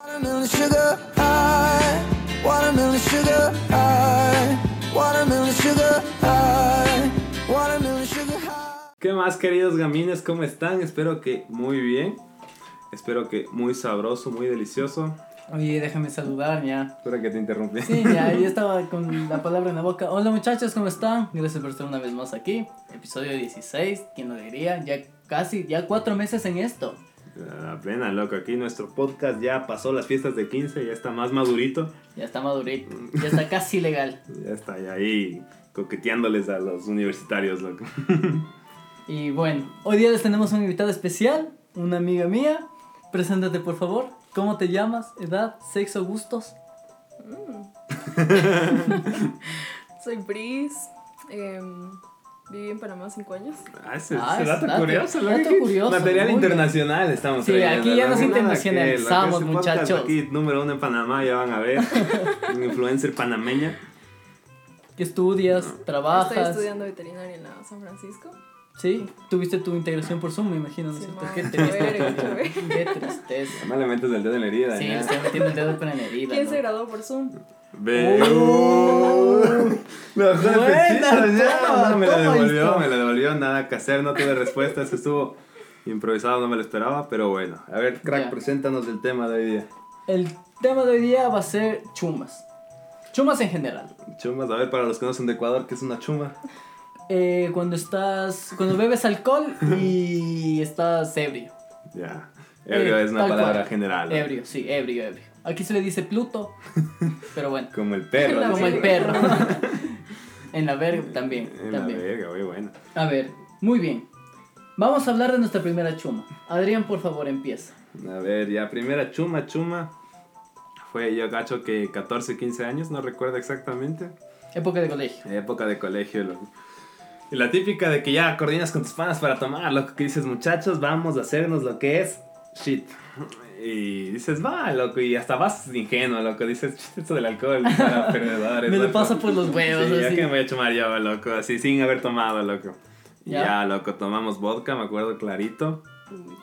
Watermelon sugar high, watermelon sugar high, watermelon sugar high, watermelon sugar high. ¿Qué más, queridos gamines? ¿Cómo están? Espero que muy bien. Espero que muy sabroso, muy delicioso. Oye, déjame saludar ya. Espero que te interrumpí. Sí, ya, yo estaba con la palabra en la boca. Hola muchachos, ¿cómo están? Gracias por estar una vez más aquí. Episodio 16, ¿quién lo diría? Ya casi, ya cuatro meses en esto. La plena, loco. Aquí nuestro podcast ya pasó las fiestas de 15, ya está más madurito. Ya está madurito, ya está casi legal. Ya está ya ahí coqueteándoles a los universitarios, loco. Y bueno, hoy día les tenemos un invitado especial, una amiga mía. Preséntate por favor. ¿Cómo te llamas? ¿Edad? ¿Sexo? ¿Gustos? Soy Bris. em, viví en Panamá cinco años. Ah, ese, Ah, ese dato, dato- curioso, dato curioso, Material internacional estamos Sí, trayendo, aquí ya nos internacionalizamos, muchachos. Aquí, número uno en Panamá, ya van a ver. Un influencer panameña. ¿Qué estudias? Estoy ¿Trabajas? estudiando veterinaria en la San Francisco. Sí, tuviste tu integración por Zoom, me imagino, ¿no es Sí, Qué. Qué tristeza. No le metes el dedo en la herida. Sí, le estoy metiendo el dedo con la herida. ¿Quién ¿no? se graduó por Zoom? Ve. Me bajó el Buena, pechito, ya. No, me la devolvió, esto. me la devolvió. Nada que hacer, no tuve respuesta. Eso estuvo improvisado, no me lo esperaba. Pero bueno, a ver, crack, Ya. preséntanos el tema de hoy día. El tema de hoy día va a ser chumas. Chumas en general. Chumas, a ver, para los que no son de Ecuador, ¿qué es una chuma? Eh, cuando estás. Cuando bebes alcohol y estás ebrio. Ya. Ebrio Eh, es una palabra cual. general. ¿no? Ebrio, sí, ebrio, ebrio. Aquí se le dice Pluto. Pero bueno. Como el perro. Como el perro. en la verga también. En la también. verga, muy bueno. A ver, muy bien. Vamos a hablar de nuestra primera chuma. Adrián, por favor, empieza. A ver, ya, primera chuma, chuma. Fue yo gacho que 14, 15 años, no recuerdo exactamente. Época de colegio. Época de colegio, loco. Y la típica de que ya coordinas con tus panas para tomar, loco, que dices, muchachos, vamos a hacernos lo que es shit. Y dices, va, loco, y hasta vas ingenuo, loco, dices, "Chit, esto del alcohol para perdedores. Me lo loco". paso por los huevos, Sí, ya así. que me voy a chumar yo, loco, así, sin haber tomado, loco. Ya. ya, loco, tomamos vodka, me acuerdo clarito,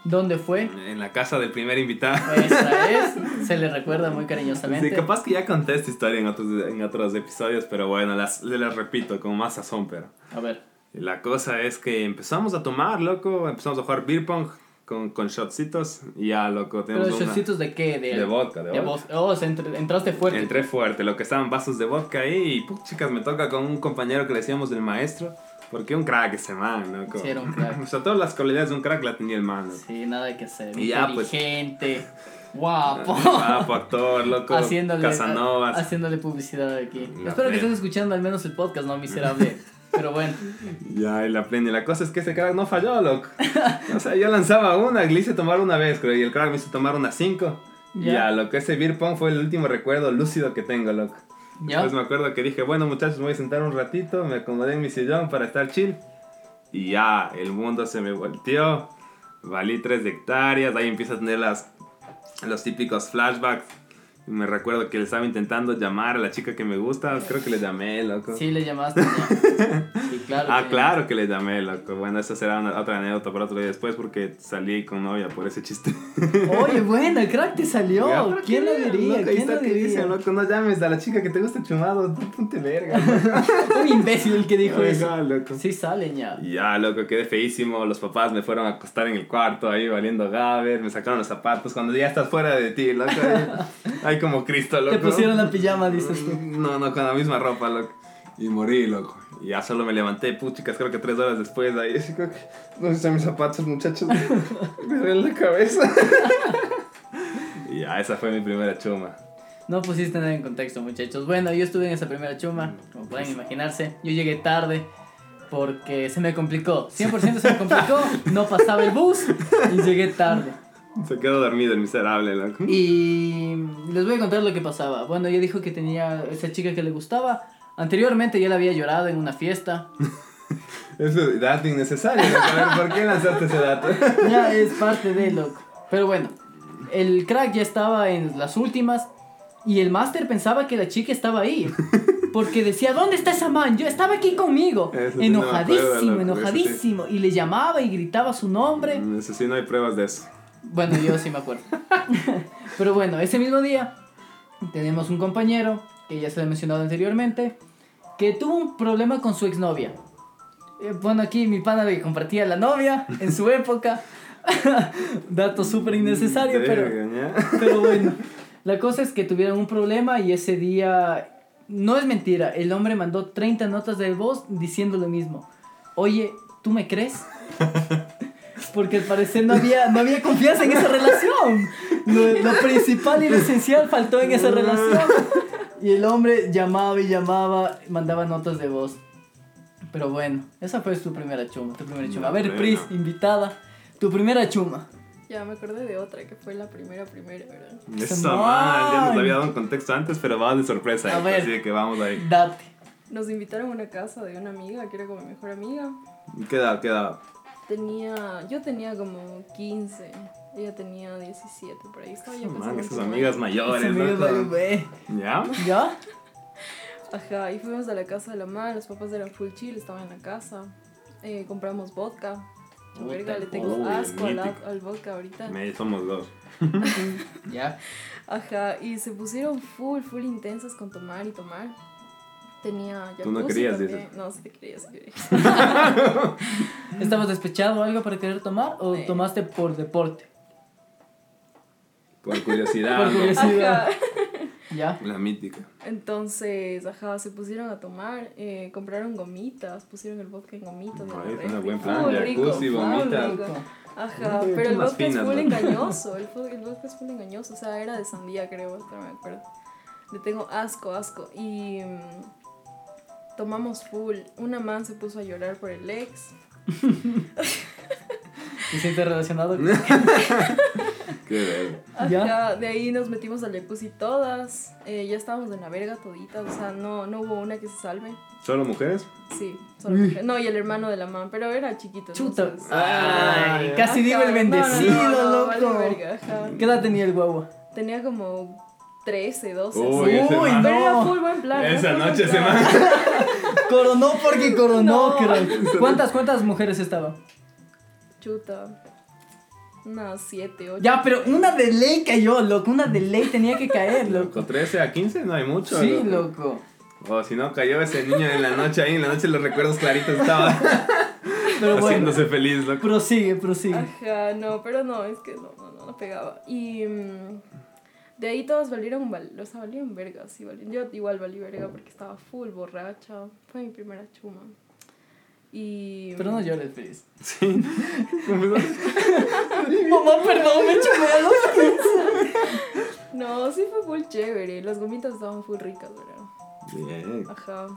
¿Dónde fue? en la casa del primer invitado. Esa es. Se le recuerda muy cariñosamente. Sí, capaz que ya conté esta historia en otros, en otros episodios, pero bueno, las, las repito con más sazón, pero... A ver. La cosa es que empezamos a tomar, loco, empezamos a jugar beer pong con, con shotcitos y ya, loco, ¿Pero tenemos una... shotcitos de qué? De, De vodka, de vodka. vodka. Oh, entre- entraste fuerte. Entré fuerte, lo que estaban vasos de vodka ahí y, chicas, me toca con un compañero que le decíamos el maestro, porque un crack ese man, loco. Sí, era un crack. O sea, todas las cualidades de un crack la tenía el man, loco. Sí, nada que hacer. Y ya, pues. Inteligente. Guapo. Guapo, actor, loco, haciéndole, Casanovas. haciéndole publicidad aquí. La Espero que plena. estés escuchando al menos el podcast, no miserable. Pero bueno. Ya, y la plena. La cosa es que ese crack no falló, loco. O sea, yo lanzaba una, le hice tomar una vez, creo, y el crack me hizo tomar unas cinco. Ya. Ya, lo que ese beer pong fue el último recuerdo lúcido que tengo, loco. ¿Ya? Después me acuerdo que dije, bueno muchachos, me voy a sentar un ratito, me acomodé en mi sillón para estar chill. Y ya, el mundo se me volteó. Valí tres hectáreas, ahí empiezo a tener las, los típicos flashbacks. Me recuerdo que le estaba intentando llamar a la chica que me gusta, creo que le llamé, loco. Sí, le llamaste. ya. Sí, claro. Ah, que- claro que le llamé, loco. Bueno, esa será una- otra anécdota para otro día después porque salí con novia por ese chiste. Oye, buena, crack te salió. Ya, ¿Quién lo diría? loco, ¿Quién lo diría? dice, loco, no llames a la chica que te gusta chumado, tú ponte verga. Un imbécil el que dijo eso. Ajá, loco. Sí salen ya. Ya, loco, quedé feísimo. Los papás me fueron a acostar en el cuarto ahí valiendo gaber. Me sacaron los zapatos. Cuando ya estás fuera de ti, loco. Ahí como Cristo, loco. Te pusieron la pijama, dices tú. No, no, con la misma ropa, loco. Y morí, loco. Y ya solo me levanté, puchicas, creo que tres horas después. Ahí, así como que. ¿Dónde están mis zapatos, muchachos? me duele la cabeza. y ya, esa fue mi primera chuma. No pusiste nada en contexto, muchachos. Bueno, yo estuve en esa primera chuma, como pueden imaginarse. Yo llegué tarde porque se me complicó. 100% se me complicó. No pasaba el bus y llegué tarde. Se quedó dormido el miserable, loco. Y les voy a contar lo que pasaba. Bueno, ella dijo que tenía esa chica que le gustaba. Anteriormente ya la había llorado en una fiesta. Eso es dato innecesario, ¿por qué lanzaste ese dato? Ya es parte de loco. Pero bueno, el crack ya estaba en las últimas y el máster pensaba que la chica estaba ahí. Porque decía, ¿dónde está esa man? Yo estaba aquí conmigo. Eso sí no enojadísimo, enojadísimo. Y le llamaba y gritaba su nombre. Eso sí, no hay pruebas de eso. Bueno, yo sí me acuerdo. Pero bueno, ese mismo día tenemos un compañero, que ya se lo he mencionado anteriormente, que tuvo un problema con su exnovia. Eh, bueno, aquí mi pana que compartía la novia en su época. Dato súper innecesario, pero, Verga, ¿ya? pero bueno. La cosa es que tuvieron un problema y ese día... No es mentira, el hombre mandó 30 notas de voz diciendo lo mismo. Oye, ¿tú me crees? Porque al parecer no había, no había confianza en esa relación. Lo, lo principal y lo esencial faltó en esa relación. Y el hombre llamaba y llamaba, mandaba notas de voz. Pero bueno, esa fue su primera chuma, tu primera chuma. A ver. Pris, invitada, tu primera chuma. Ya me acordé de otra que fue la primera, primera, ¿verdad? Eso Man. mal, ya nos había dado un contexto antes, pero va de sorpresa. A ahí, ver. Así que vamos ahí. Date. Nos invitaron a una casa de una amiga que era como mi mejor amiga. Queda, queda. Tenía, yo tenía como 15, ella tenía 17, por ahí estaba yo Man, pensando esas en su amigas mayores, bebé. ¿Ya? ¿Ya? Ajá, y fuimos a la casa de la madre, los papás eran full chill, estaban en la casa. Eh, compramos vodka. Verga, le tengo uy, asco al, al vodka ahorita. Me, somos dos. Ya. Ajá, y se pusieron full, full intensas con tomar y tomar. Tenía Tú no querías, dices. No, sí te quería, sí quería. ¿Estabas despechado o algo para querer tomar o Sí. tomaste por deporte? Por curiosidad. Por curiosidad. Ya. La mítica. Entonces, ajá, se pusieron a tomar, eh, compraron gomitas, pusieron el vodka en gomitas. Ay, fue un buen plan, jacuzzi, gomitas. Ajá, pero el vodka es ¿no? engañoso, el, el vodka es full engañoso, o sea, era de sandía creo, hasta me acuerdo. Le tengo asco, asco. Y mm, tomamos full. Una man se puso a llorar por el ex. ¿Te sientes relacionado? Qué. Ajá, de ahí nos metimos al jacuzzi todas. Eh, ya estábamos en la verga toditas, o sea, no, no hubo una que se salve. ¿Solo mujeres? Sí, solo mujer. No, y el hermano de la man, pero era chiquito. Chuta. entonces- Ay, Ajá, casi digo el no, no, bendecido, no, no, vale loco. verga, ajá. ¿Qué edad tenía el guagua? Tenía como 13, 12. Uy, así. ese Uy, man. Pero era no. full buen plan. Esa noche se man. Coronó porque coronó, No. crack. ¿Cuántas, cuántas mujeres estaban? Chuta. Unas 7, 8. Ya, pero una de ley cayó, loco. Una de ley tenía que caer, loco. Con 13 a 15 no hay mucho. Sí, loco. O si no, cayó ese niño en la noche ahí, en la noche los recuerdos claritos estaba Pero bueno, haciéndose feliz, loco. prosigue, prosigue. Ajá, no, pero no, es que no, no, no, no pegaba. Y mm, de ahí todos valieron, val o sea, valieron verga, sí, valieron. Yo igual valí verga porque estaba full borracha. Fue mi primera chuma. Y... Pero no llores, Feliz. Sí. Mamá, perdón, me a los No, sí fue full chévere. Las gomitas estaban full ricas, ¿verdad? Bien. Ajá.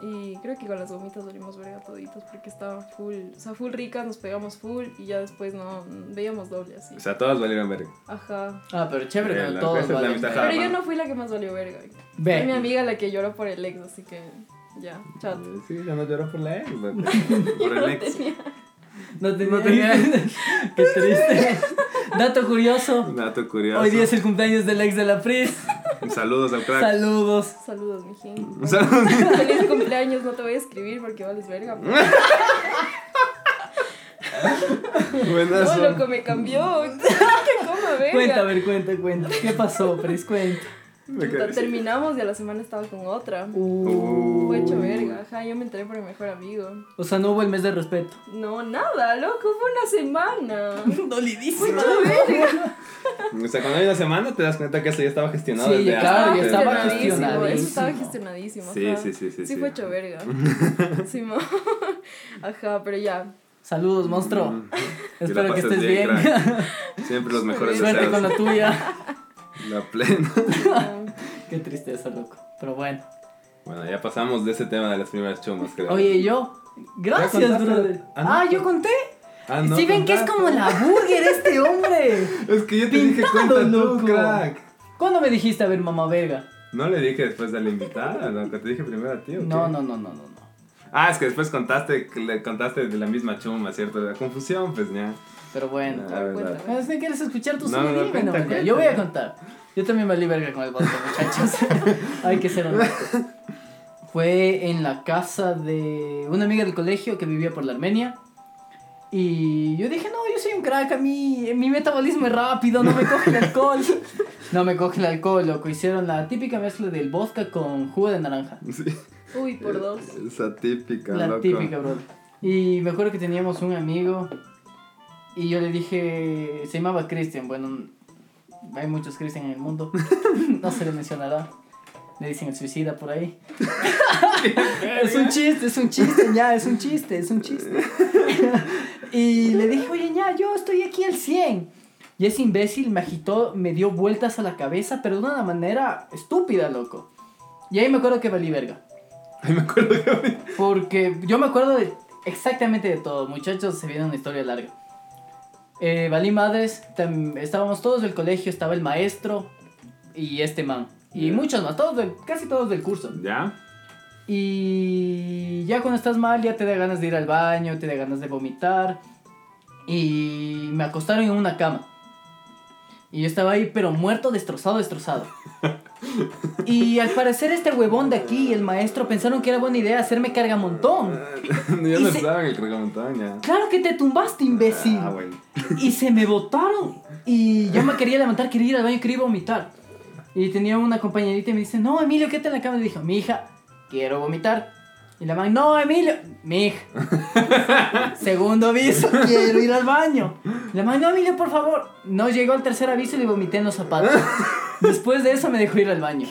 Y creo que con las gomitas valimos verga toditos porque estaban full, o sea, full ricas, nos pegamos full y ya después no, veíamos doble así. O sea, todas valieron verga. Ajá. Ah, pero chévere, la todos amistad verga. Pero yo no fui la que más valió verga. Ve. Fue mi amiga la que lloró por el ex, así que ya, chat. Sí, ya no lloró por la ex, por el ex. No tenía. No tenía. Qué triste. Dato curioso. Dato curioso. Hoy día es el cumpleaños del ex de la Pris. Saludos al crack. Saludos. Saludos, mijín. Saludos. Feliz cumpleaños, no te voy a escribir porque vales verga. Buenazo. No, loco, me cambió. verga. Cuenta, a ver, cuenta, cuenta. ¿Qué pasó, Pris? Cuenta. Puta, terminamos y a la semana estaba con otra. Uh, Fue hecho verga, ajá, yo me enteré por mi mejor amigo. O sea, no hubo el mes de respeto. No, nada, loco, fue una semana. Dolidísima. O sea, cuando hay una semana te das cuenta que eso ya estaba gestionado. Sí, desde ya, antes. claro, ya Estaba gestionadísimo, Eso estaba gestionadísimo. Sí, ajá. sí, sí, sí, Sí, sí. fue hecho verga. Sí, mo- Ajá, pero ya. Saludos, monstruo. Mm. Espero que estés bien. Siempre los mejores Suerte deseos. con la tuya. La plena. Qué tristeza, loco. Pero bueno. Bueno, ya pasamos de ese tema de las primeras chumas, creo. Oye, yo. Gracias, brother. Ah, no. Ah, yo conté. Ah, no, Si ven que es como la burger este hombre. Es que yo te dije cuenta tú, loco. crack. ¿Cuándo me dijiste a ver mamá verga? No le dije después de la invitada, loco. Te dije primero a ti, ¿o qué? No, no, no, no, no, no. Ah, es que después contaste, le contaste de la misma chuma, ¿cierto? La confusión, pues ya. Pero bueno. Bueno, si quieres escuchar tú No, no, dime, cuenta, no, cuenta, Yo voy a contar. Yo también valí verga con el vodka, muchachos. Hay que ser honestos. Fue en la casa de una amiga del colegio que vivía por la Armenia. Y yo dije, no, yo soy un crack, a mí, mi metabolismo es rápido, no me coge el alcohol. No me coge el alcohol, loco. Hicieron la típica mezcla del vodka con jugo de naranja. Sí, Uy, por dos. esa típica, La loco. típica, bro. Y me acuerdo que teníamos un amigo y yo le dije, se llamaba Christian, bueno, hay muchos Christian en el mundo, no se le mencionará. Le dicen el suicida por ahí. es un chiste, es un chiste, ya, es un chiste, es un chiste. y le dije, oye, ya, yo estoy aquí al 100. Y ese imbécil me agitó, me dio vueltas a la cabeza, pero de una manera estúpida, loco. Y ahí me acuerdo que valí verga. Ay, me acuerdo que... Porque yo me acuerdo de exactamente de todo. Muchachos, se viene una historia larga. Eh, valí madres, estábamos todos del colegio, estaba el maestro y este man. Y muchos más, todos del- casi todos del curso. ¿Ya? Y ya cuando estás mal, ya te da ganas de ir al baño, te da ganas de vomitar. Y me acostaron en una cama. Y yo estaba ahí, pero muerto, destrozado, destrozado. Y al parecer este huevón de aquí y el maestro pensaron que era buena idea hacerme carga montón. yo Y no se- el cargamontón, ya. Claro que te tumbaste, imbécil. Ah, bueno. Y se me botaron. Y yo me quería levantar, quería ir al baño, quería vomitar. Y tenía una compañerita y me dice, no, Emilio, quédate en la cama. Y dijo, mi hija, quiero vomitar. Y la man, no, Emilio, mi hija. Segundo aviso, quiero ir al baño. La man, no, Emilio, por favor. No llegó al tercer aviso y le vomité en los zapatos. Después de eso me dejó ir al baño.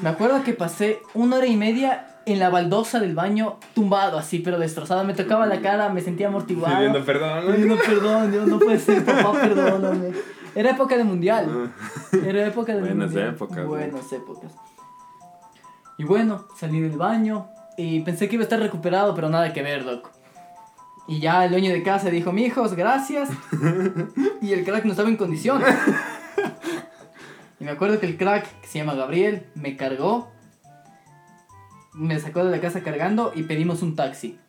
Me acuerdo que pasé una hora y media en la baldosa del baño, tumbado así, pero destrozado. Me tocaba la cara, me sentía amortiguado. Pidiendo perdón. ¿no? Pidiendo perdón, Dios, no puede ser, papá, perdóname. Era época de mundial. Era época de Buenas mundial. épocas, Buenas épocas. Y bueno, salí del baño y pensé que iba a estar recuperado, pero nada que ver, loco. Y ya el dueño de casa dijo, mijos, gracias. y el crack no estaba en condición. y me acuerdo que el crack, que se llama Gabriel, me cargó. Me sacó de la casa cargando y pedimos un taxi.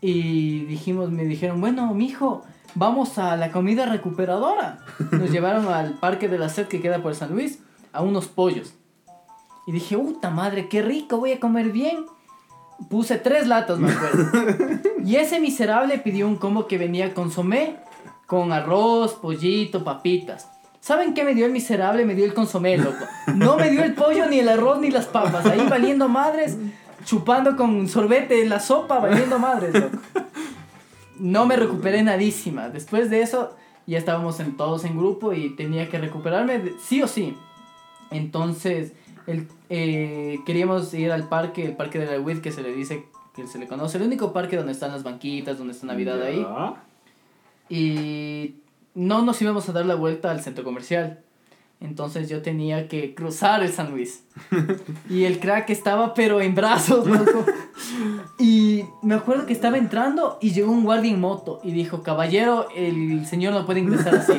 Y dijimos, me dijeron, bueno, mijo, vamos a la comida recuperadora. Nos llevaron al parque de la sed que queda por San Luis a unos pollos. Y dije, puta madre, qué rico, voy a comer bien. Puse tres latas, me acuerdo. Y ese miserable pidió un combo que venía con consomé, con arroz, pollito, papitas. ¿Saben qué me dio el miserable? Me dio el consomé, loco. No me dio el pollo, ni el arroz, ni las papas. Ahí valiendo madres, chupando con sorbete la sopa, valiendo madres, loco. No me recuperé nadísima. Después de eso, ya estábamos en, todos en grupo y tenía que recuperarme sí o sí. Entonces, el, eh, queríamos ir al parque, el parque de la WID, que se le dice, que se le conoce, el único parque donde están las banquitas, donde está Navidad Ya. ahí. Y no nos íbamos a dar la vuelta al centro comercial. Entonces yo tenía que cruzar el San Luis. Y el crack estaba pero en brazos, loco. Y me acuerdo que estaba entrando y llegó un guardia en moto y dijo, caballero, el señor no puede ingresar así.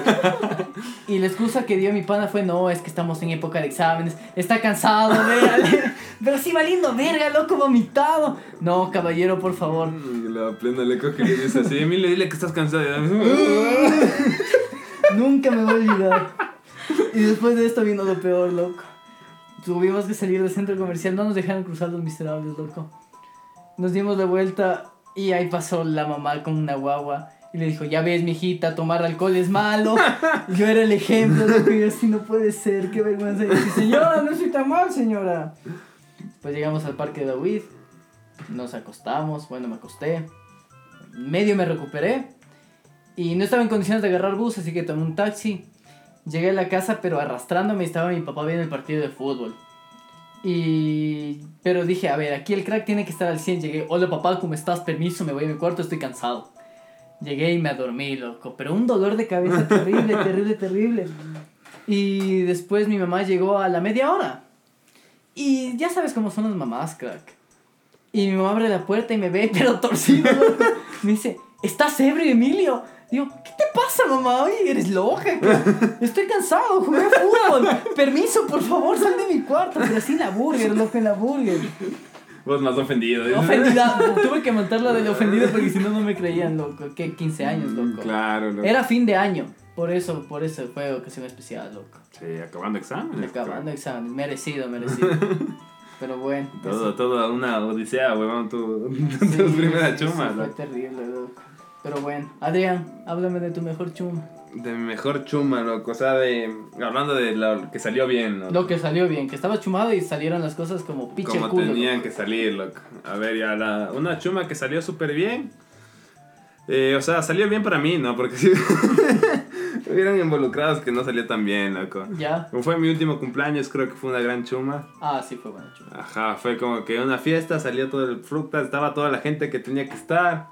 Y la excusa que dio mi pana fue, no, es que estamos en época de exámenes, está cansado, véale. Pero sí valiendo verga, loco, vomitado. No, caballero, por favor. La plena le coge y le dice así, Emilio, dile que estás cansado. Nunca me voy a olvidar. Y después de esto vino lo peor, loco. Tuvimos que salir del centro comercial, no nos dejaron cruzar los miserables, loco. Nos dimos la vuelta y ahí pasó la mamá con una guagua. Y le dijo, ya ves, mijita, tomar alcohol es malo. Yo era el ejemplo, loco, y así no puede ser, qué vergüenza. Y yo, señora, no soy tan mal, señora. Pues llegamos al parque de David, nos acostamos, bueno, me acosté. Medio me recuperé. Y no estaba en condiciones de agarrar bus, así que tomé un taxi. Llegué a la casa, pero arrastrándome estaba mi papá viendo el partido de fútbol. Y... Pero dije, a ver, aquí el crack tiene que estar al 100. Llegué, hola papá, ¿cómo estás? Permiso, me voy a mi cuarto, estoy cansado. Llegué y me dormí, loco. Pero un dolor de cabeza terrible, terrible, terrible. Y después mi mamá llegó a la media hora. Y ya sabes cómo son las mamás, crack. Y mi mamá abre la puerta y me ve, pero torcido, loco. Me dice, ¿estás ebrio, Emilio? Digo, ¿qué te pasa, mamá? Oye, eres loca. Estoy cansado, jugué fútbol. Permiso, por favor, sal de mi cuarto. Pero así la burger, loco, en la burger. Vos más ofendido. ¿eh? Ofendida. Tuve que montarla del ofendido porque si no, no me creían, loco. ¿Qué? 15 años, loco. Claro, loco. Era fin de año. Por eso, por eso fue ocasión especial, loco. Sí, acabando exámenes. Acabando exámenes. Merecido, merecido. Pero bueno. Todo, todo una odisea, huevón, tu, Sí, tus primeras sí, sí, chumas. Fue terrible, loco. Pero bueno, Adrián, háblame de tu mejor chuma. De mi mejor chuma, loco. O sea, de. Hablando de lo que salió bien, loco. Lo que salió bien, que estaba chumado y salieron las cosas como piche Como culo. tenían que salir, loco. A ver, ya la. Una chuma que salió súper bien. Eh, o sea, salió bien para mí, ¿no? Porque si hubieran involucrados que no salió tan bien, loco. Ya. Como fue mi último cumpleaños, creo que fue una gran chuma. Ah, sí fue buena chuma. Ajá, fue como que una fiesta, salió todo el fruta, estaba toda la gente que tenía que estar.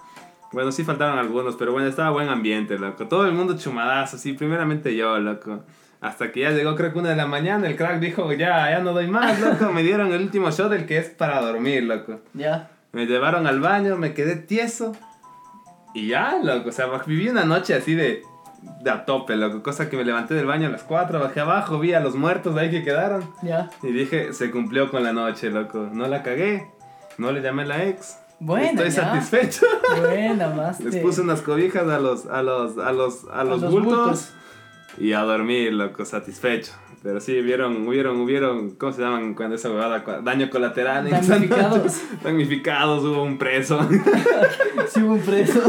Bueno, sí faltaron algunos, pero bueno, estaba buen ambiente, loco. Todo el mundo chumadazo, sí, primeramente yo, loco. Hasta que ya llegó, creo que una de la mañana, el crack dijo, ya, ya no doy más, loco. Me dieron el último shot, el que es para dormir, loco. Ya. Me llevaron al baño, me quedé tieso. Y ya, loco, o sea, viví una noche así de, de a tope, loco. Cosa que me levanté del baño a las 4, bajé abajo, vi a los muertos ahí que quedaron. Ya. Y dije, se cumplió con la noche, loco. No la cagué. No le llamé a la ex. Buena, Estoy ya. satisfecho. Buena, más. Les puse unas cobijas a los, a los, a los, a los, los bultos. bultos. Y a dormir, loco, satisfecho. Pero sí, hubieron, hubieron, hubieron, ¿cómo se llaman cuando esa huevada? Daño colateral. Damnificados. Damnificados, hubo un preso. Sí hubo un preso.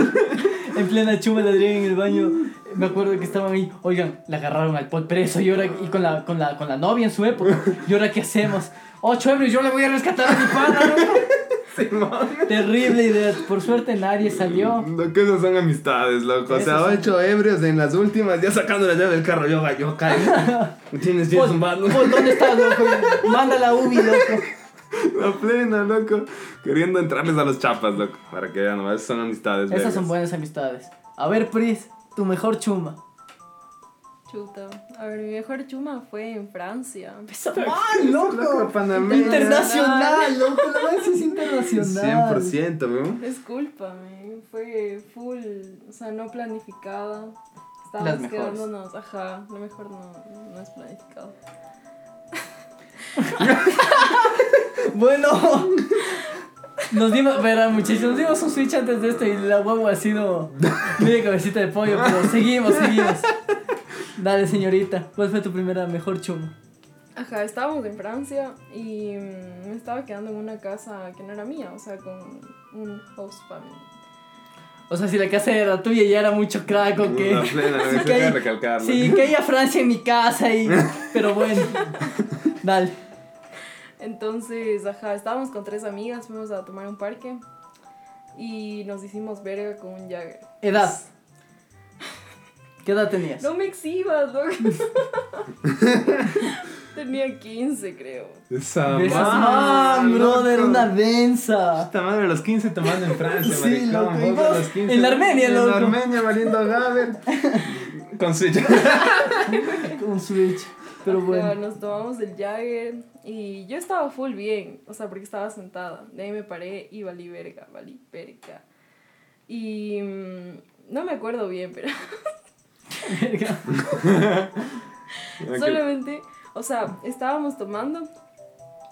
en plena chuma de Adrián en el baño. Me acuerdo que estaban ahí, oigan, le agarraron al pol preso y ahora y con la, con la, con la novia en su época. ¿Y ahora qué hacemos? Ocho euros, yo le voy a rescatar a mi pana. ¿No? Simón. Terrible idea. Por suerte nadie salió. Lo que esas son amistades, loco. O sea, son- ocho ebrios en las últimas, ya sacando la llave del carro. Yo, yo caigo. Tienes, ¿dónde estás, loco? Manda la UBI, loco. La plena, loco. Queriendo entrarles a los chapas, loco. Para que vean, esas son amistades. Esas son buenas amistades. A ver, Pris, tu mejor chuma. Chuta. A ver, mi mejor chuma fue en Francia. ¡Mal, Loco, panameña. Internacional, loco, la vez es internacional. 100%, ¿no? Discúlpame, fue full, o sea, no planificada. Estábamos quedándonos, ajá, lo mejor no, no es planificado. Bueno, nos dimos, verán muchachos, nos dimos un switch antes de esto y la huevo ha sido media cabecita de pollo, pero seguimos, seguimos. Dale, señorita, ¿cuál fue tu primera mejor chuma? Ajá, estábamos en Francia y mm, me estaba quedando en una casa que no era mía, o sea, con un host family. O sea, si la casa era tuya y ya era mucho crack o qué. Sí, que hay hay-. Sí, que haya Francia en mi casa y... Pero bueno, dale. Entonces, ajá, estábamos con tres amigas, fuimos a tomar un parque y nos hicimos verga con un Jagger. Edad. ¿Qué edad tenías? No me exhibas, loco. Tenía 15, creo. Esa mamá, man, brother, una densa. Esta madre a los 15 tomando en Francia, Sí, maricón. loco, y Vos a vos los 15. en la Armenia, En loco. la Armenia valiendo Gaber. Con Switch. Un switch. Pero bueno. nos tomamos el Jagger y yo estaba full bien, o sea, porque estaba sentada. De ahí me paré y valí verga, valí verga. Y mm, no me acuerdo bien, pero. solamente, o sea, estábamos tomando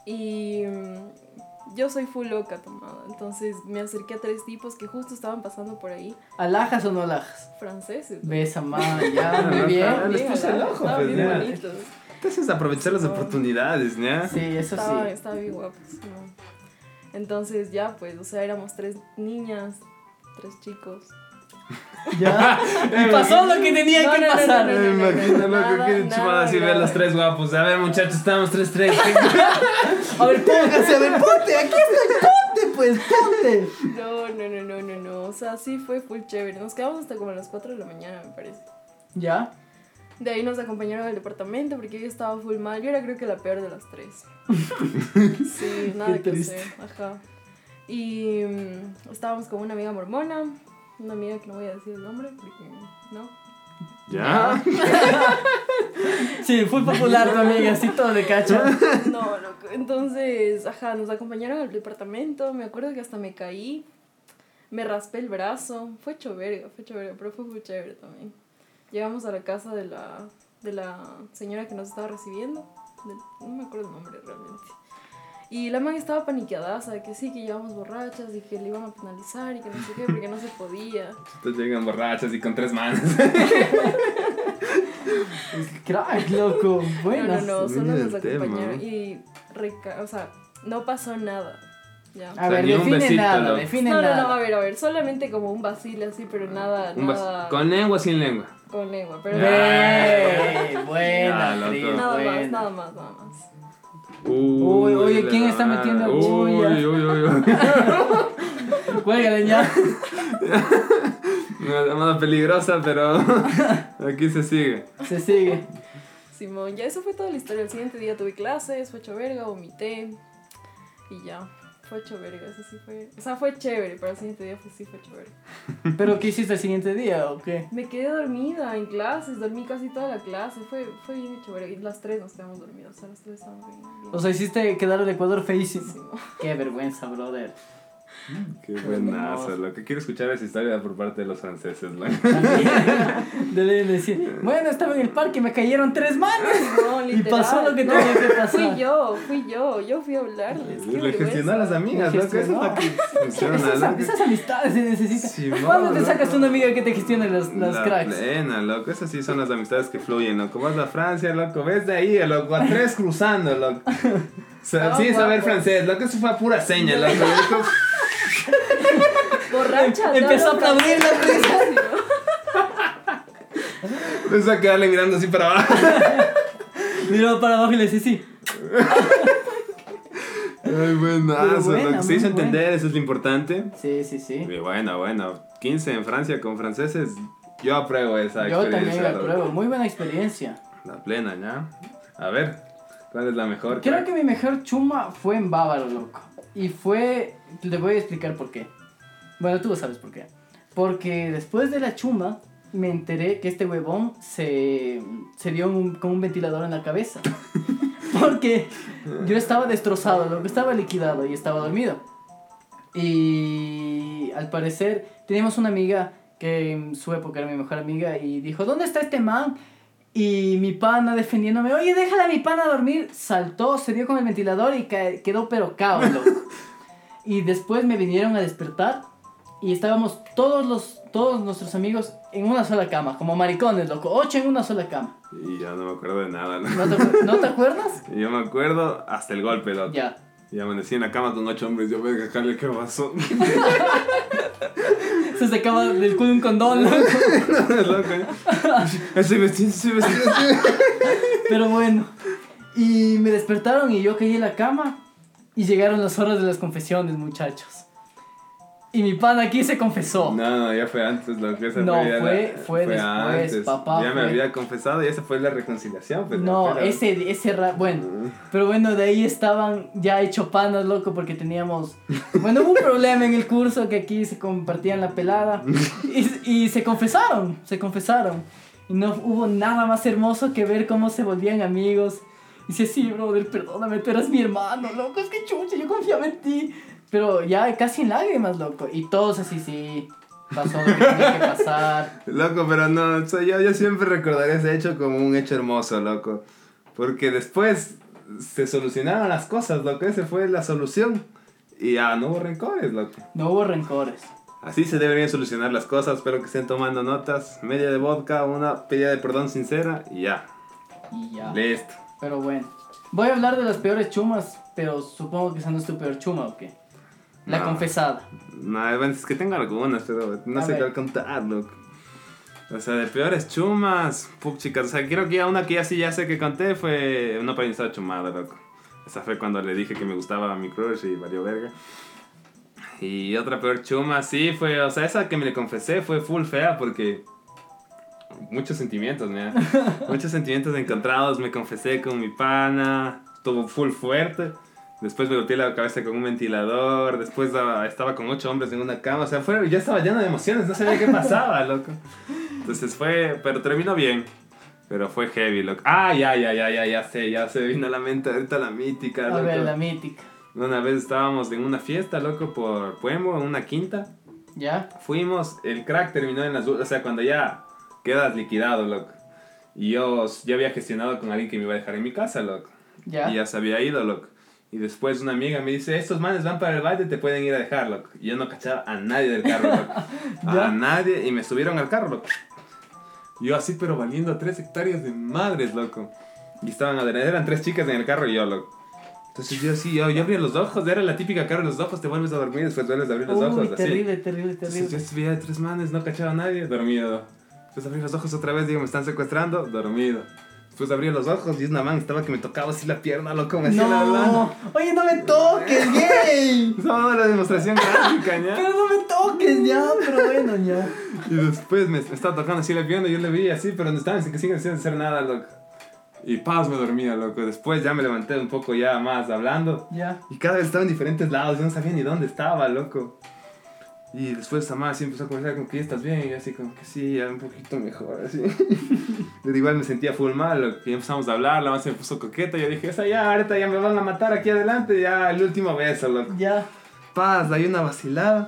y mm, yo soy full loca tomada. Entonces me acerqué a tres tipos que justo estaban pasando por ahí, ¿Alajas o no alajas? franceses. Besa, man, ya, muy no, bien. ah, les puse el ojo, estaban pues, bien bonitos. Entonces aprovechar las oportunidades, ¿ya? Sí, eso Estaba, sí. estaba bien guapos. ¿no? Entonces ya, pues, o sea, éramos tres niñas, tres chicos. Ya. Y pasó lo que tenía No, que no, pasar. no, no, imagino lo que chumada así ver los tres guapos. A ver, muchachos, estamos 3-3. A ver, póngase, a ver, ponte, aquí estoy, ponte, pues, ponte. No, no, no, no, no, no. O sea, sí fue full chévere. Nos quedamos hasta como a las 4 de la mañana, me parece. Ya. De ahí nos acompañaron al departamento porque yo estaba full mal. Yo era creo que la peor de las tres. Sí, nada Qué que hacer. Ajá. Y mm, estábamos con una amiga mormona. Una amiga que no voy a decir el nombre porque no. ¿Ya? Sí, fue popular tu amiga, así todo de cacha. No, loco. Entonces, ajá, nos acompañaron al departamento. Me acuerdo que hasta me caí. Me raspé el brazo. Fue hecho verga, fue hecho verga, pero fue muy chévere también. Llegamos a la casa de la, de la señora que nos estaba recibiendo. de- no me acuerdo el nombre realmente. Y la man estaba paniqueadaza de que sí, que llevamos borrachas y que le iban a penalizar y que no sé qué, porque no se podía. Entonces llegan borrachas y con tres manos. Crack, loco. No, Buenas. no, no, solo nos acompañaron y, reca- o sea, no pasó nada. Ya. A sea, ver, define besito, nada, define No, no, nada. no, a ver, a ver, solamente como un vacile así, pero nada, nada Con lengua, sin lengua. con lengua, pero Ve, buena. Cris, nada más, nada más, nada más. Uy, oye, la ¿quién está metiendo Uy, bulla? uy, uy, uy. Cuélgale ya. Una llamada peligrosa, pero aquí se sigue. Se sigue. Simón, ya eso fue toda la historia. El siguiente día tuve clases, fue hecho verga, vomité y ya. Fue hecho verga, eso sí fue. O sea, fue chévere, pero el siguiente día pues, sí fue hecho verga. ¿Pero qué hiciste el siguiente día o qué? Me quedé dormida en clases, dormí casi toda la clase. Fue, fue bien hecho verga. Y las tres nos quedamos dormidas, o sea, las tres estábamos bien. bien. O sea, hiciste quedar al Ecuador feísimo. Simón. Qué vergüenza, brother. Qué buenazo, lo que quiero escuchar esa historia por parte de los franceses, ¿no? Debe decir, bueno, estaba en el parque, me cayeron tres manos. No, Y pasó lo que no, tenía que pasar. Fui yo, fui yo, yo fui a hablarles. Le gestionó a las amigas, ¿no? Que eso es lo que funciona, Esas, esas amistades se necesitan. Simón, ¿Cuándo te loco. sacas una amiga que te gestione las, las La cracks? plena, loco. Esas sí son las amistades que fluyen, loco. Vas a Francia, loco. Ves de ahí, loco. A tres cruzando, loco. O sea, Ah, sí, saber francés, loco. Eso fue a pura seña, loco. Te Empezó a aplaudir la risa. Empezó a quedarle mirando así para abajo. Miró para abajo y le decía, sí. Ay, buenazo, loco. Se hizo buena. entender, eso es lo importante. Sí, sí, sí. Y bueno, bueno. 15 en Francia con franceses. Yo apruebo esa Yo experiencia. también la loco. pruebo. Muy buena experiencia. La plena, ¿ya? A ver, ¿cuál es la mejor? Creo crack? que mi mejor chuma fue en Bávaro, loco. Y fue. Le voy a explicar por qué. Bueno, tú sabes por qué. Porque después de la chuma, me enteré que este huevón se, se dio un- con un ventilador en la cabeza. Porque yo estaba destrozado, loco. Estaba liquidado y estaba dormido. Y al parecer, teníamos una amiga que en su época era mi mejor amiga y dijo: ¿Dónde está este man? Y mi pana defendiéndome, oye, déjala a mi pana dormir. Saltó, se dio con el ventilador y quedó pero caos, y después me vinieron a despertar y estábamos todos los todos nuestros amigos en una sola cama, como maricones, loco. Ocho en una sola cama. Y ya no me acuerdo de nada, ¿no? ¿No te, acu- ¿no te acuerdas? Yo me acuerdo hasta el golpe, loco. Ya. Y amanecí en la cama con ocho hombres. Yo, venga, Carly, ¿qué pasó? Se sacaba del culo un condón, loco. loco, ¿eh? Estoy vestido, estoy vestido. Pero bueno. Y me despertaron y yo caí en la cama. Y llegaron las horas de las confesiones, muchachos. Y mi pana aquí se confesó. No, no, ya fue antes, lo que No, fue, fue- la- fue después, papá, Ya me fue. había confesado y esa fue la reconciliación. Pues, No, fue la- ese, ese ra- bueno, Mm. pero bueno, de ahí estaban ya hecho panas, loco, porque teníamos, bueno, hubo un problema en el curso que aquí se compartían la pelada y, y se confesaron, se confesaron. Y no hubo nada más hermoso que ver cómo se volvían amigos. Y dice, sí, brother, perdóname, tú eras mi hermano, loco, es que chucha, yo confiaba en ti. Pero ya casi en lágrimas, loco. Y todos así, sí, pasó lo que tenía que pasar. Loco, pero no, o sea, yo, yo siempre recordaré ese hecho como un hecho hermoso, loco. Porque después se solucionaron las cosas, loco. Esa fue la solución. Y ya no hubo rencores, loco. No hubo rencores. Así se deberían solucionar las cosas. Espero que estén tomando notas. Media de vodka, una pedida de perdón sincera y ya. Y ya. Listo. Pero bueno. Voy a hablar de las peores chumas, pero supongo que esa no es tu peor chuma, ¿o qué? La No. confesada. No, es que tengo algunas, pero no A sé cuál contar, loco. O sea, de peores chumas, pup, chicas. O sea, creo que ya una que ya sí ya sé que conté fue una palizada chumada, loco. Esa fue cuando le dije que me gustaba mi crush y valió verga. Y otra peor chuma, sí, fue, o sea, esa que me le confesé fue full fea porque muchos sentimientos, mira. muchos sentimientos encontrados. Me confesé con mi pana, estuvo full fuerte. Después me golpeé la cabeza con un ventilador. Después estaba con ocho hombres en una cama. O sea, fue, yo estaba lleno de emociones, no sabía qué pasaba, loco. Entonces fue, pero terminó bien. Pero fue heavy, loco. Ah, ya, ya, ya, ya, ya sé, ya se vino a la mente ahorita la mítica, A loco. ver, la mítica. Una vez estábamos en una fiesta, loco, por Puemo, en una quinta. ¿Ya? Fuimos, el crack terminó en las... O sea, cuando ya quedas liquidado, loco. Y yo ya había gestionado con alguien que me iba a dejar en mi casa, loco. ¿Ya? Y ya se había ido, loco. Y después una amiga me dice, estos manes van para el baile, te pueden ir a dejar, loco. Y yo no cachaba a nadie del carro, loco. A nadie. Y me subieron al carro, loco. Yo así, pero valiendo tres hectáreas de madres, loco. Y estaban eran tres chicas en el carro y yo, loco. Entonces yo sí, yo, yo abría los ojos, era la típica cara los ojos, te vuelves a dormir, después vuelves a abrir los Uy, ojos. así. terrible, terrible, Entonces terrible. yo veía tres manes, no cachaba a nadie, dormido. Después abrí los ojos otra vez, digo, me están secuestrando, dormido. Después abrí los ojos y una man estaba que me tocaba así la pierna, loco, me hacía la. No, oye, no me toques, gay. No, la demostración gráfica, Pero ¿ya? no me toques, ya, pero bueno, ya. Y después me, me estaba tocando así la pierna, yo le vi así, pero no estaban sin sin hacer nada, loco. Y paz, me dormía, loco. Después ya me levanté un poco ya más hablando. Ya. Y cada vez estaba en diferentes lados, yo no sabía ni dónde estaba, loco. Y después Samá así empezó a conversar como que estás bien, y así como que sí, ya un poquito mejor, así. Pero igual me sentía full mal. Y empezamos a hablar, la más se me puso coqueta, y yo dije, esa ya, ahorita ya me van a matar aquí adelante, ya el último beso, loco. Ya. Paz, hay una vacilada.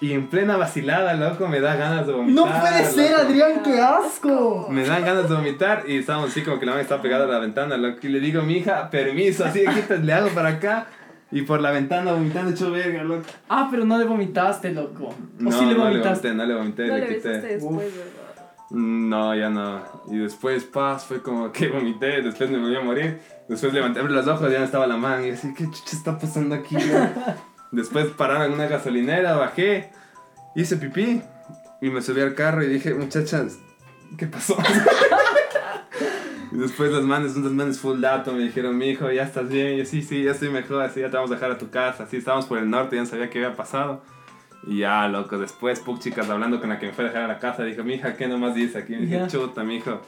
Y en plena vacilada, loco, me da ganas de vomitar. No puede ser, loco. Adrián, qué asco. Me dan ganas de vomitar y estábamos así como que la mamá está pegada a la ventana, loco. Y le digo, mi hija, permiso, así le hago para acá. Y por la ventana vomitando hecho verga, loco. Ah, pero no le vomitaste, loco. O No, sí le no le vomitaste. vomité, no le vomité, No le le quité. besaste después. No, ya no. Y después, paz, fue como que vomité, después me volví a morir. Después levanté los ojos y ya no estaba la mano. Y así, ¿qué chucha está pasando aquí? después pararon en una gasolinera, bajé, hice pipí y me subí al carro y dije, muchachas, ¿qué pasó? y después los manes, unos manes full dato, me dijeron, mi hijo, ya estás bien. Y yo, sí, sí, ya estoy mejor, así ya te vamos a dejar a tu casa. Así estábamos por el norte, ya no sabía qué había pasado. Y ya, loco, después, Puc chicas hablando con la que me fue a dejar a la casa, dijo, mi hija, ¿qué nomás dice aquí? Y dije, chuta, mi hijo,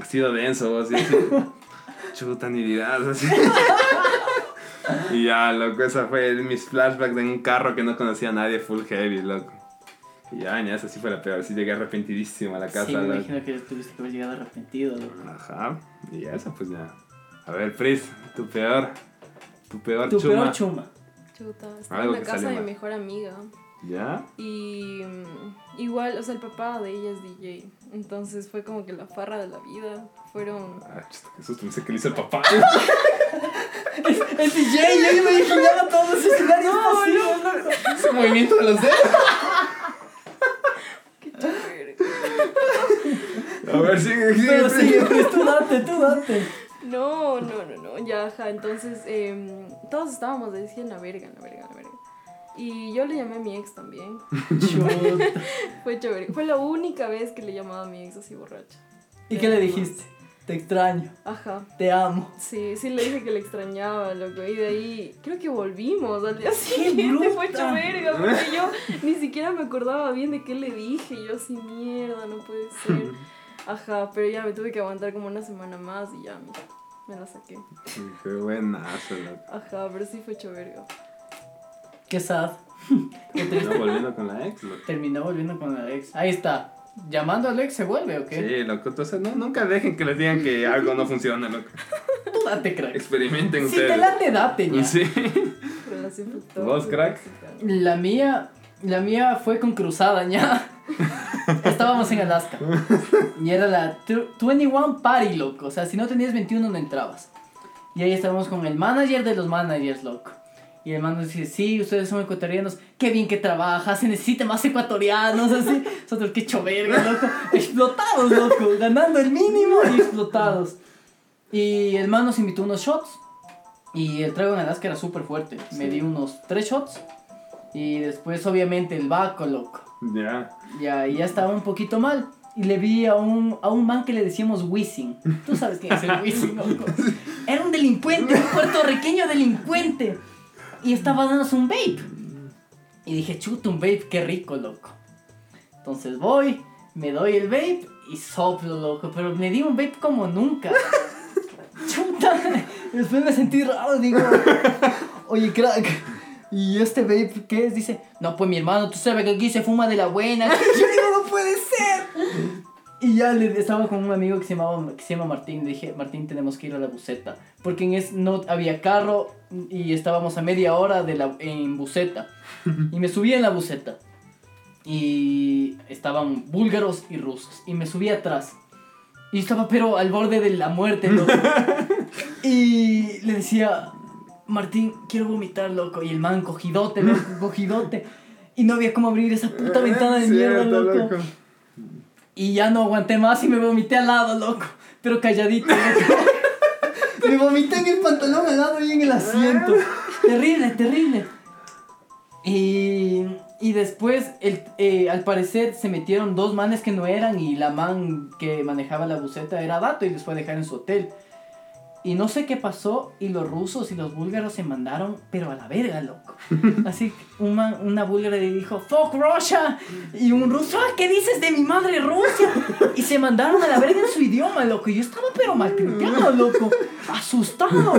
ha sido denso, vos, y así, chuta, ni dirás, así. y ya, loco, esa fue mis flashbacks de un carro que no conocía a nadie, full heavy, loco. Y ya, ya, esa sí fue la peor, sí llegué arrepentidísimo a la casa, Sí, me imagino que tuviste que haber llegado arrepentido, loco. Ajá, y eso pues ya. A ver, Pris, tu peor, tu peor Tu chuma. peor chuma. Chuta, estaba Algo en la casa de mi mejor amiga. ¿Ya? Y mm, igual, o sea, el papá de ella es DJ. Entonces fue como que la farra de la vida. Fueron. Ah, chuta, qué susto, pensé que le hizo el papá. El DJ, yo me imaginaba todos los escenarios posibles, loco. Ese movimiento de los dedos. ¡Qué chévere! A ver, sigue, sigue. Pero pues tú date, tú date. No, no, no, no. Ya, ajá. Entonces, em, todos estábamos de decir en la verga, en la verga, en la verga. Y yo le llamé a mi ex también. Chuta. Fue chévere. Fue la única vez que le llamaba a mi ex así borracha. ¿Y qué le dijiste? Te extraño, Ajá. te amo. Sí, sí le dije que le extrañaba, loco. Y de ahí, creo que volvimos al día ¡Qué siguiente. Fue hecho verga, porque yo ni siquiera me acordaba bien de qué le dije. Y yo así, mierda, no puede ser. Ajá, pero ya me tuve que aguantar como una semana más y ya me, me la saqué. Qué buenazo, loco. Ajá, pero sí fue hecho verga. Qué sad. Qué triste. No, volviendo con la ex, loco. Terminó volviendo con la ex. Ahí está. Llamando al ex se vuelve, ¿o qué? Sí, loco, entonces no, nunca dejen que les digan que algo no funciona, loco. Tú date, crack. Experimenten Si te ustedes. late, date ya. Sí. ¿Vos, crack? La mía, la mía fue con cruzada ya. Estábamos en Alaska. Y era la tw- 21 Party, loco. O sea, si no tenías 21 no entrabas. Y ahí estábamos con el manager de los managers, loco. Y el man nos dice, sí, ustedes son ecuatorianos, qué bien que trabaja, se necesita más ecuatorianos, así. Nosotros, qué choverga, loco. Explotados, loco, ganando el mínimo y explotados. Y el man nos invitó unos shots. Y el trago en Alaska era súper fuerte. Me di unos tres shots. Y después, obviamente, el vaco, loco. Ya. Ya, y ya estaba un poquito mal. Y le vi a un, a un man que le decíamos Wisin. Tú sabes quién es el Wisin, loco. Era un delincuente, un puertorriqueño delincuente. Y estaba dándose un vape. Y dije, chuta, un vape, qué rico, loco. Entonces voy, me doy el vape y soplo, loco. Pero me di un vape como nunca. Chuta. Después me sentí raro, digo, oye, crack. ¿Y este vape qué es? Dice, no, pues mi hermano, tú sabes que aquí se fuma de la buena. Yo digo, no puede ser. Y ya le estaba con un amigo que se, llamaba, que se llama Martín. Le dije, Martín, tenemos que ir a la buseta. Porque en es, no había carro y estábamos a media hora de la, en buseta. Y me subí en la buseta. Y estaban búlgaros y rusos. Y me subí atrás. Y estaba pero al borde de la muerte, loco. y le decía, Martín, quiero vomitar, loco. Y el man cogidote, loco, cogidote. Y no había cómo abrir esa puta ventana de mierda, loco. Y ya no aguanté más y me vomité al lado, loco. Pero calladito, loco. Me vomité en el pantalón al lado y en el asiento. Terrible, terrible. Y, y después, el, eh, al parecer, se metieron dos manes que no eran y la man que manejaba la buceta era dato y les fue a dejar en su hotel. Y no sé qué pasó y los rusos y los búlgaros se mandaron, pero a la verga, loco. Así que un man- una búlgara le dijo, fuck Russia. Y un ruso, "Ah, ¿qué dices de mi madre Rusia? Y se mandaron a la verga en su idioma, loco. Y yo estaba pero malcriado, loco. Asustado.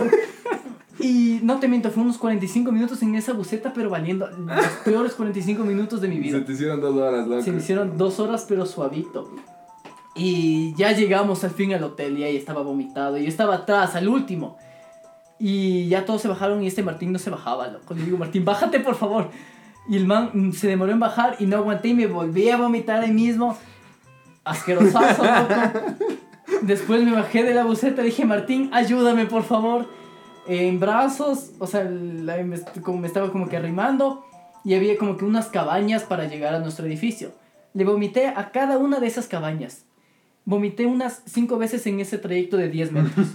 Y no te miento, fue unos 45 minutos en esa buceta, pero valiendo los peores 45 minutos de mi vida. Se te hicieron dos horas, loco. Se me hicieron dos horas, pero suavito. Y ya llegamos al fin al hotel y ahí estaba vomitado. Y yo estaba atrás, al último. Y ya todos se bajaron y este Martín no se bajaba, loco. Le digo, Martín, bájate por favor. Y el man mm, se demoró en bajar y no aguanté y me volví a vomitar ahí mismo. Asquerosazo, loco. Después me bajé de la buceta y dije, Martín, ayúdame por favor. En brazos, o sea, me, como me estaba como que arrimando y había como que unas cabañas para llegar a nuestro edificio. Le vomité a cada una de esas cabañas. Vomité unas cinco veces en ese trayecto de 10 metros.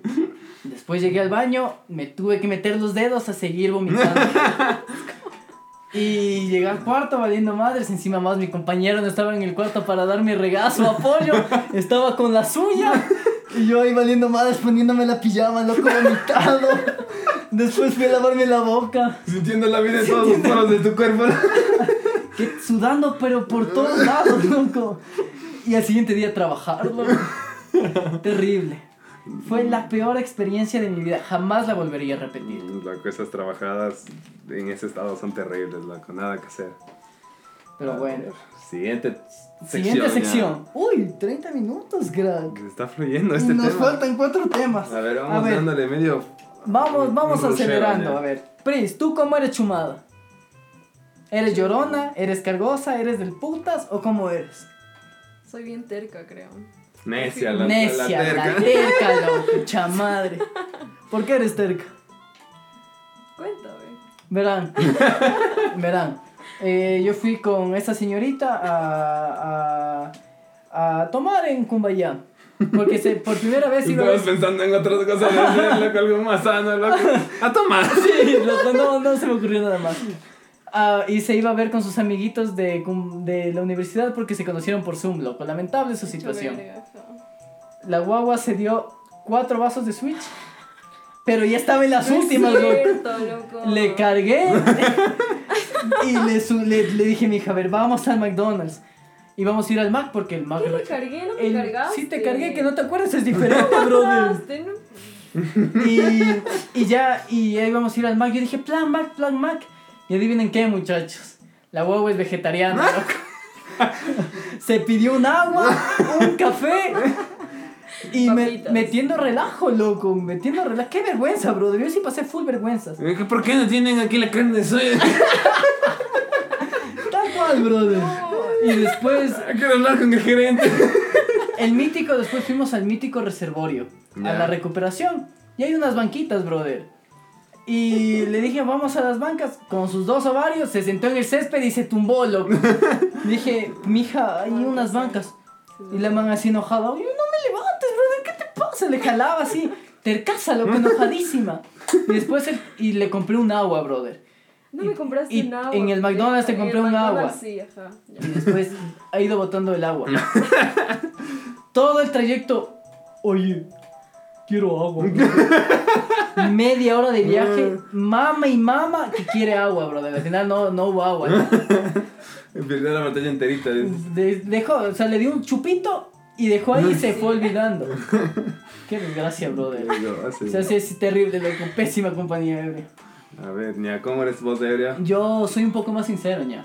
Después llegué al baño, me tuve que meter los dedos a seguir vomitando. Y llegué al cuarto valiendo madres, encima más mi compañero no estaba en el cuarto para darme regazo, apoyo, estaba con la suya. Y yo ahí valiendo madres poniéndome la pijama, loco vomitado. Después fui a lavarme la boca. Sintiendo la vida en todos los poros de tu cuerpo. Que sudando, pero por todos lados, loco. Y al siguiente día trabajar, loco. Terrible. Fue la peor experiencia de mi vida. Jamás la volvería a repetir. Loco, esas trabajadas en ese estado son terribles, loco. Nada que hacer. Pero A bueno. ver, Siguiente sección. Siguiente ya. sección. Uy, 30 minutos, crack. Está fluyendo este Nos tema. faltan cuatro temas. A ver, vamos A ver, dándole medio. Vamos, vamos acelerando. ya. A ver. Pris, ¿tú cómo eres chumada? ¿Eres llorona? ¿Eres cargosa? ¿Eres del putas? ¿O cómo eres? Soy bien terca, creo. Necia, la, Necia, la la terca. terca, loco, chamadre. ¿Por qué eres terca? Cuéntame. Verán, verán. eh, yo fui con esa señorita a, a, a tomar en Cumbayá. Porque se, por primera vez iba a Estabas pensando en otras cosas loco, algo más sano, loco. A tomar. Sí, loco, no, no se me ocurrió nada más. Ah, y se iba a ver con sus amiguitos de, de la universidad porque se conocieron por Zoom, loco. Lamentable su situación. La guagua se dio cuatro vasos de Switch, pero ya estaba en las No últimas, cierto, loco. Le cargué y le, le, le dije a mi hija, a ver, vamos al McDonald's. Y vamos a ir al Mac porque el Mac... ¿Qué le cargué? No me el- cargaste. sí te cargué, que no te acuerdas, es diferente, brother. No- Y, y ya, y ahí vamos a ir al Mac. Yo dije, plan Mac, plan Mac. Y adivinen qué, muchachos. La huevo es vegetariana, loco. Se pidió un agua, un café. Y me, metiendo relajo, loco. Metiendo relajo. Qué vergüenza, brother. Yo sí pasé full vergüenzas. ¿Por qué no tienen aquí la carne de soya? Tal cual, brother. Y después, Quiero hablar con el gerente. el mítico, después fuimos al mítico reservorio. A la recuperación. Y hay unas banquitas, brother. Y le dije, vamos a las bancas. Con sus dos ovarios, se sentó en el césped y se tumbó, loco. Dije, mija, hay unas bancas. Y la man así enojada, yo no me levantes, brother, ¿qué te pasa? Le jalaba así, tercaza, loco, enojadísima. Y después él- y le compré un agua, brother. No me compraste y un agua. en el McDonald's te compré el un McDonald's agua. Sí, ajá. ya. Y después ha ido botando el agua. Todo el trayecto, oye, quiero agua. brother". Media hora de viaje, mama y mama que quiere agua, brother. Al final no, no hubo agua. ¿no? Perdió la batalla enterita. De- dejó, o sea, le dio un chupito y dejó ahí y se fue olvidando. Qué desgracia, brother. O sea, sí, es terrible, loco. Pésima compañía, ebria. A ver, ña, ¿cómo eres vos, ebria? Yo soy un poco más sincero, ya.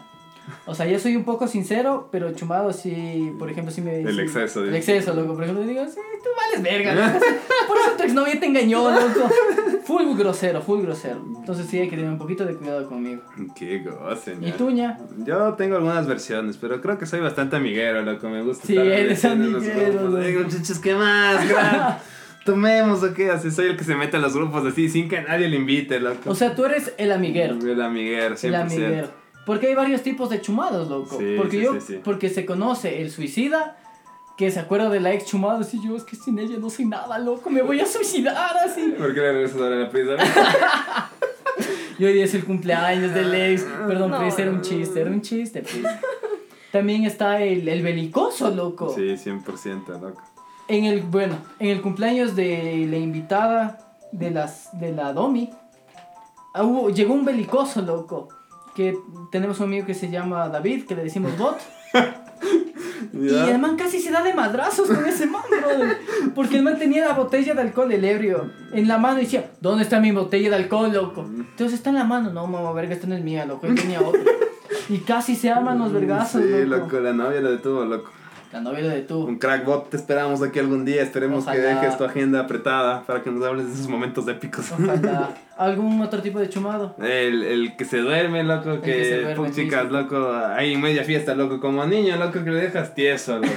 O sea, yo soy un poco sincero, pero chumado sí, por ejemplo, sí me... El sí- exceso, El exceso, loco. Por ejemplo, digo, sí, tú vales verga, loco. Por eso tu exnovia te engañó, loco. Full grosero, full grosero. Entonces sí hay que tener un poquito de cuidado conmigo. Qué goce. ¿Y tú, ña? Yo tengo algunas versiones, pero creo que soy bastante amiguero, loco. Me gusta Sí, eres amiguero. Ay, muchachos, ¿qué más? Gran? Tomemos o qué, así soy el que se mete a los grupos así sin que nadie le invite, loco. O sea, tú eres el amiguero. el amiguero, 100%. El amiguero. Porque hay varios tipos de chumados, loco. Sí, porque sí, yo, sí, porque se conoce el suicida, que se acuerda de la ex chumada, así yo, es que sin ella no soy nada, loco, me voy a suicidar así. ¿Por qué le regresas a la prisa? Y hoy día es el cumpleaños del ex. Perdón, No, Pris, era un chiste, era un chiste, Pris. También está el, el belicoso, loco. Sí, 100%, loco. En el, bueno, en el cumpleaños de la invitada de, las, de la Domi, ah, hubo- llegó un belicoso, loco. Que tenemos un amigo que se llama David, que le decimos bot. Y el man casi se da de madrazos con ese man, brother. Porque el man tenía la botella de alcohol, el ebrio, en la mano y decía, ¿dónde está mi botella de alcohol, loco? Entonces está en la mano, no, mamá, verga, esta no es mía, loco, él tenía otra. Y casi se arman los vergazos, Sí, loco. loco, la novia lo detuvo, loco. La novia lo detuvo. Un crackbot, te esperamos aquí algún día. Esperemos que Ojalá. dejes tu agenda apretada para que nos hables de esos momentos épicos. Ojalá. ¿Algún otro tipo de chumado? El, el que se duerme, loco, que que, duerme, chicas, sí. loco, ahí en media fiesta, loco, como niño, loco, que le dejas tieso, loco.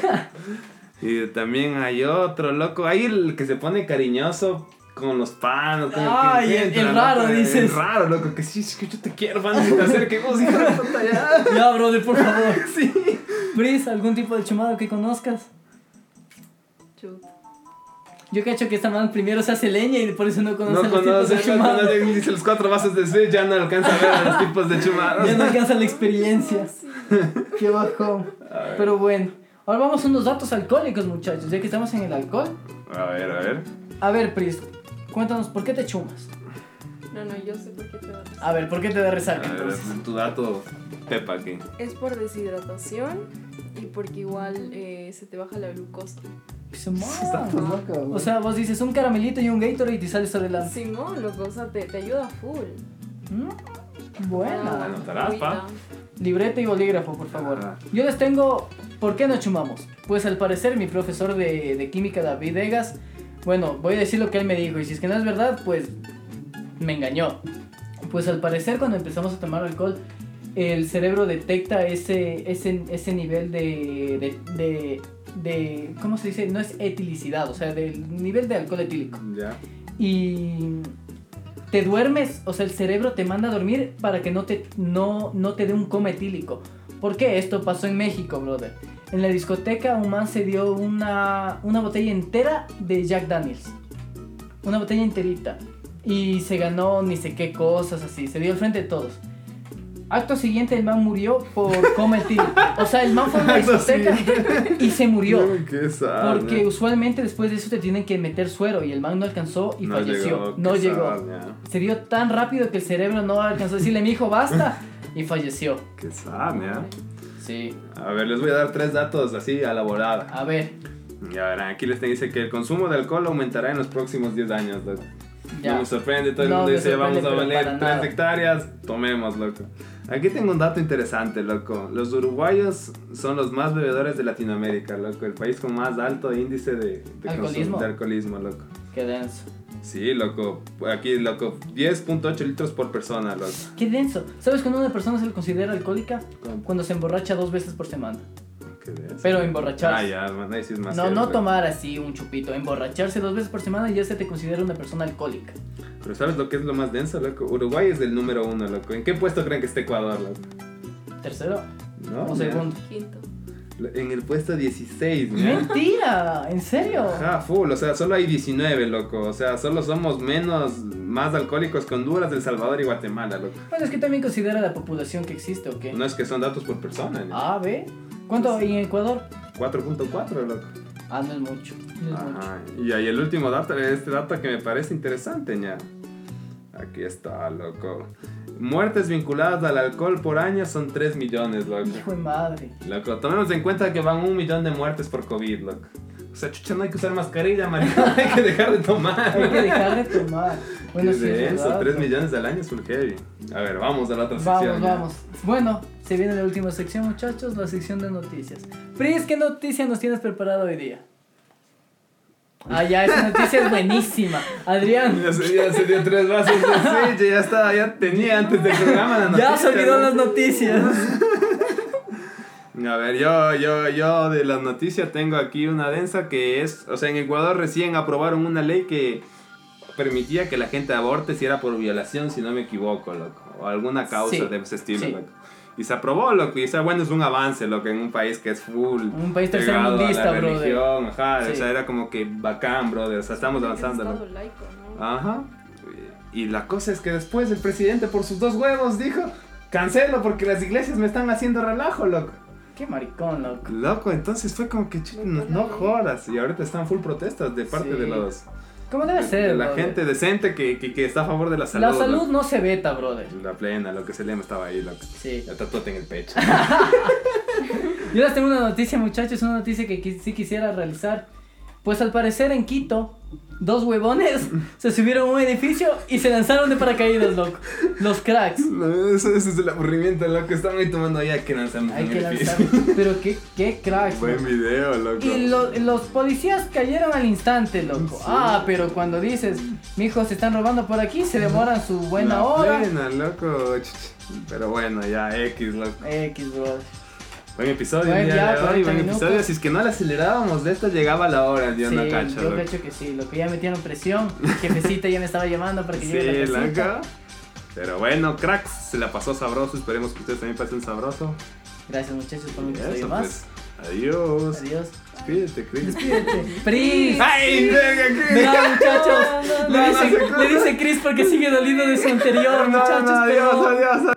y también hay otro, loco, hay el que se pone cariñoso con los panos, Ay, que el- raro, loco, dices. El raro, loco, que sí, es que yo te quiero, fan, que te acerquemos, hija de puta, ya. Ya, brother, por favor. Sí. Pris, ¿algún tipo de chumado que conozcas? Chuta. Yo cacho que esta man primero se hace leña y por eso no conoce No los tipos de conoce, no conoce, dice los cuatro vasos de Switch, ya no alcanza a ver a los tipos de chumados. Ya no alcanza la experiencia. Qué bajón. Pero bueno, ahora vamos a unos datos alcohólicos, muchachos, ya que estamos en el alcohol. A ver, a ver. A ver, Pris, cuéntanos, ¿por qué te chumas? No, no, yo sé por qué te da A ver, ¿por qué te da resaca A ver, entonces? tu dato, Pepa, aquí. Es por deshidratación y porque igual eh, se te baja la glucosa. Pues, man. O sea, vos dices un caramelito y un Gatorade y sales adelante. Simón, loco, o sea, te, te ayuda full. Mm, Buena. anotarás, pa. agüita. Libreta y bolígrafo, por favor. Ajá. Yo les tengo. ¿Por qué no chumamos? Pues al parecer, mi profesor de, de química, David Egas, bueno, voy a decir lo que él me dijo. Y si es que no es verdad, pues me engañó. Pues al parecer, cuando empezamos a tomar alcohol, el cerebro detecta ese, ese, ese nivel de, de, de, de- ¿Cómo se dice? No es etilicidad, o sea, del nivel de alcohol etílico Ya. y te duermes, o sea, el cerebro te manda a dormir para que no te, no, no te dé un coma etílico. ¿Por qué? Esto pasó en México, brother. En la discoteca un man se dio una, una botella entera de Jack Daniels. Una botella enterita. Y se ganó ni sé qué cosas así. Se dio al frente de todos. Acto siguiente el man murió por coma etílico. O sea, el man fue a una discoteca y se murió. Porque usualmente después de eso te tienen que meter suero y el man no alcanzó y No falleció. llegó, no llegó. sad, ya. Se dio tan rápido que el cerebro no alcanzó a decirle, mi hijo, basta. Y falleció. Qué sad, ¿ya? Sí. A ver, les voy a dar tres datos así a la volada. A ver, Y a ver, aquí les dice que el consumo de alcohol aumentará en los próximos 10 años, ya. No me sorprende, todo el No mundo dice, vamos a valer para 3 nada. hectáreas, tomemos, loco. Aquí tengo un dato interesante, loco. Los uruguayos son los más bebedores de Latinoamérica, loco. El país con más alto índice de, de ¿Alcoholismo? de alcoholismo, loco. Qué denso. Sí, loco. Aquí, loco, 10.8 litros por persona, loco. Qué denso. ¿Sabes cuando una persona se le considera alcohólica? Cuando se emborracha dos veces por semana. Pero emborracharse. Ah, ya, sí es más No, no tomar así un chupito. Emborracharse dos veces por semana y ya se te considera una persona alcohólica. Pero ¿sabes lo que es lo más denso, loco? Uruguay es el número uno, loco. ¿En qué puesto creen que está Ecuador, loco? Tercero ¿No? o segundo. Quinto. En el puesto 16, ¿no? Mentira, ¿en serio? Ajá, full, o sea, solo hay 19, loco. O sea, solo somos menos, más alcohólicos que Honduras, El Salvador y Guatemala, loco. Bueno, es que también considera la población que existe, ¿o qué? No es que son datos por persona, ¿no? Ah, ¿ve? ¿Cuánto hay en Ecuador? 4.4, loco. Ah, no es mucho. No es mucho. Ajá. Y ahí el último dato, este dato que me parece interesante, ña. Aquí está, loco. Muertes vinculadas al alcohol por año son 3 millones, loco. Hijo de madre. Loco, tomemos en cuenta que van un millón de muertes por COVID, loco. O sea, chucha, no hay que usar mascarilla, maricón, hay que dejar de tomar. Hay que dejar de tomar. Bueno, Qué sí, es denso, verdad. 3 millones al año es full heavy. A ver, vamos a la otra Vamos, sección. ya. vamos. Bueno, se viene la última sección, muchachos, la sección de noticias. Pris, ¿qué noticia nos tienes preparado hoy día? Ah, ya, esa noticia es buenísima. Adrián, Ya se, ya se dio tres vasos de aceite, ya estaba, ya tenía antes del programa la noticia. ya se olvidó ¿no? las noticias. A ver, yo, yo, yo de las noticias tengo aquí una densa que es, o sea, en Ecuador recién aprobaron una ley que permitía que la gente aborte si era por violación, si no me equivoco, loco, o alguna causa Sí, de ese estilo, sí. loco. Y se aprobó, loco. Y o sea, bueno, es un avance, loco, en un país que es full. Un país tercermundista, religión, ajá. O Sí. sea, era como que bacán, brother. O sea, estamos Es avanzando, loco. laico, ¿no? Ajá. Y la cosa es que después el presidente, por sus dos huevos, dijo: Cancelo porque las iglesias me están haciendo relajo, loco. Qué maricón, loco. Loco, entonces fue como que "Ch- no, no jodas. Y ahorita están full protestas de parte Sí. de los. ¿Cómo debe ser, de la brother? gente decente que, que, que está a favor de la salud. La salud loco. no se veta, brother. La plena, lo que se llama estaba ahí, loco. Sí. La tatuate en el pecho. Yo les tengo una noticia, muchachos, una noticia que sí quisiera realizar. Pues al parecer en Quito, dos huevones se subieron a un edificio y se lanzaron de paracaídas, loco. Los cracks. No, eso, eso es el aburrimiento, loco. Están ahí tomando ya que lanzamos Hay que lanzar. Pero qué, qué cracks. Buen loco. video, loco. Y lo- los policías cayeron al instante, loco. Sí. Ah, pero cuando dices, mijo, se están robando por aquí, se demoran su buena La hora. plena, loco. Pero bueno, ya X, loco. X, bro. Buen episodio, Buen día ya, de hoy, 40 buen minutos. episodio. Si es que no le acelerábamos de esto, llegaba la hora, yo sí, no cacho, yo cacho que sí, lo que ya metieron presión. Jefecita ya me estaba llamando para que llegue Sí, a la casita. Pero bueno, cracks, se la pasó sabroso. Esperemos que ustedes también pasen sabroso. Gracias muchachos por un Y episodio eso, más. pues, adiós. Adiós. Despídete, Chris. Despídete. Pris. ¡Ay, verga, Chris! Mira, muchachos. No, Le no dice, se corta. le dice Chris porque sigue dolido de su anterior, No, muchachos. no, adiós, pero- adiós.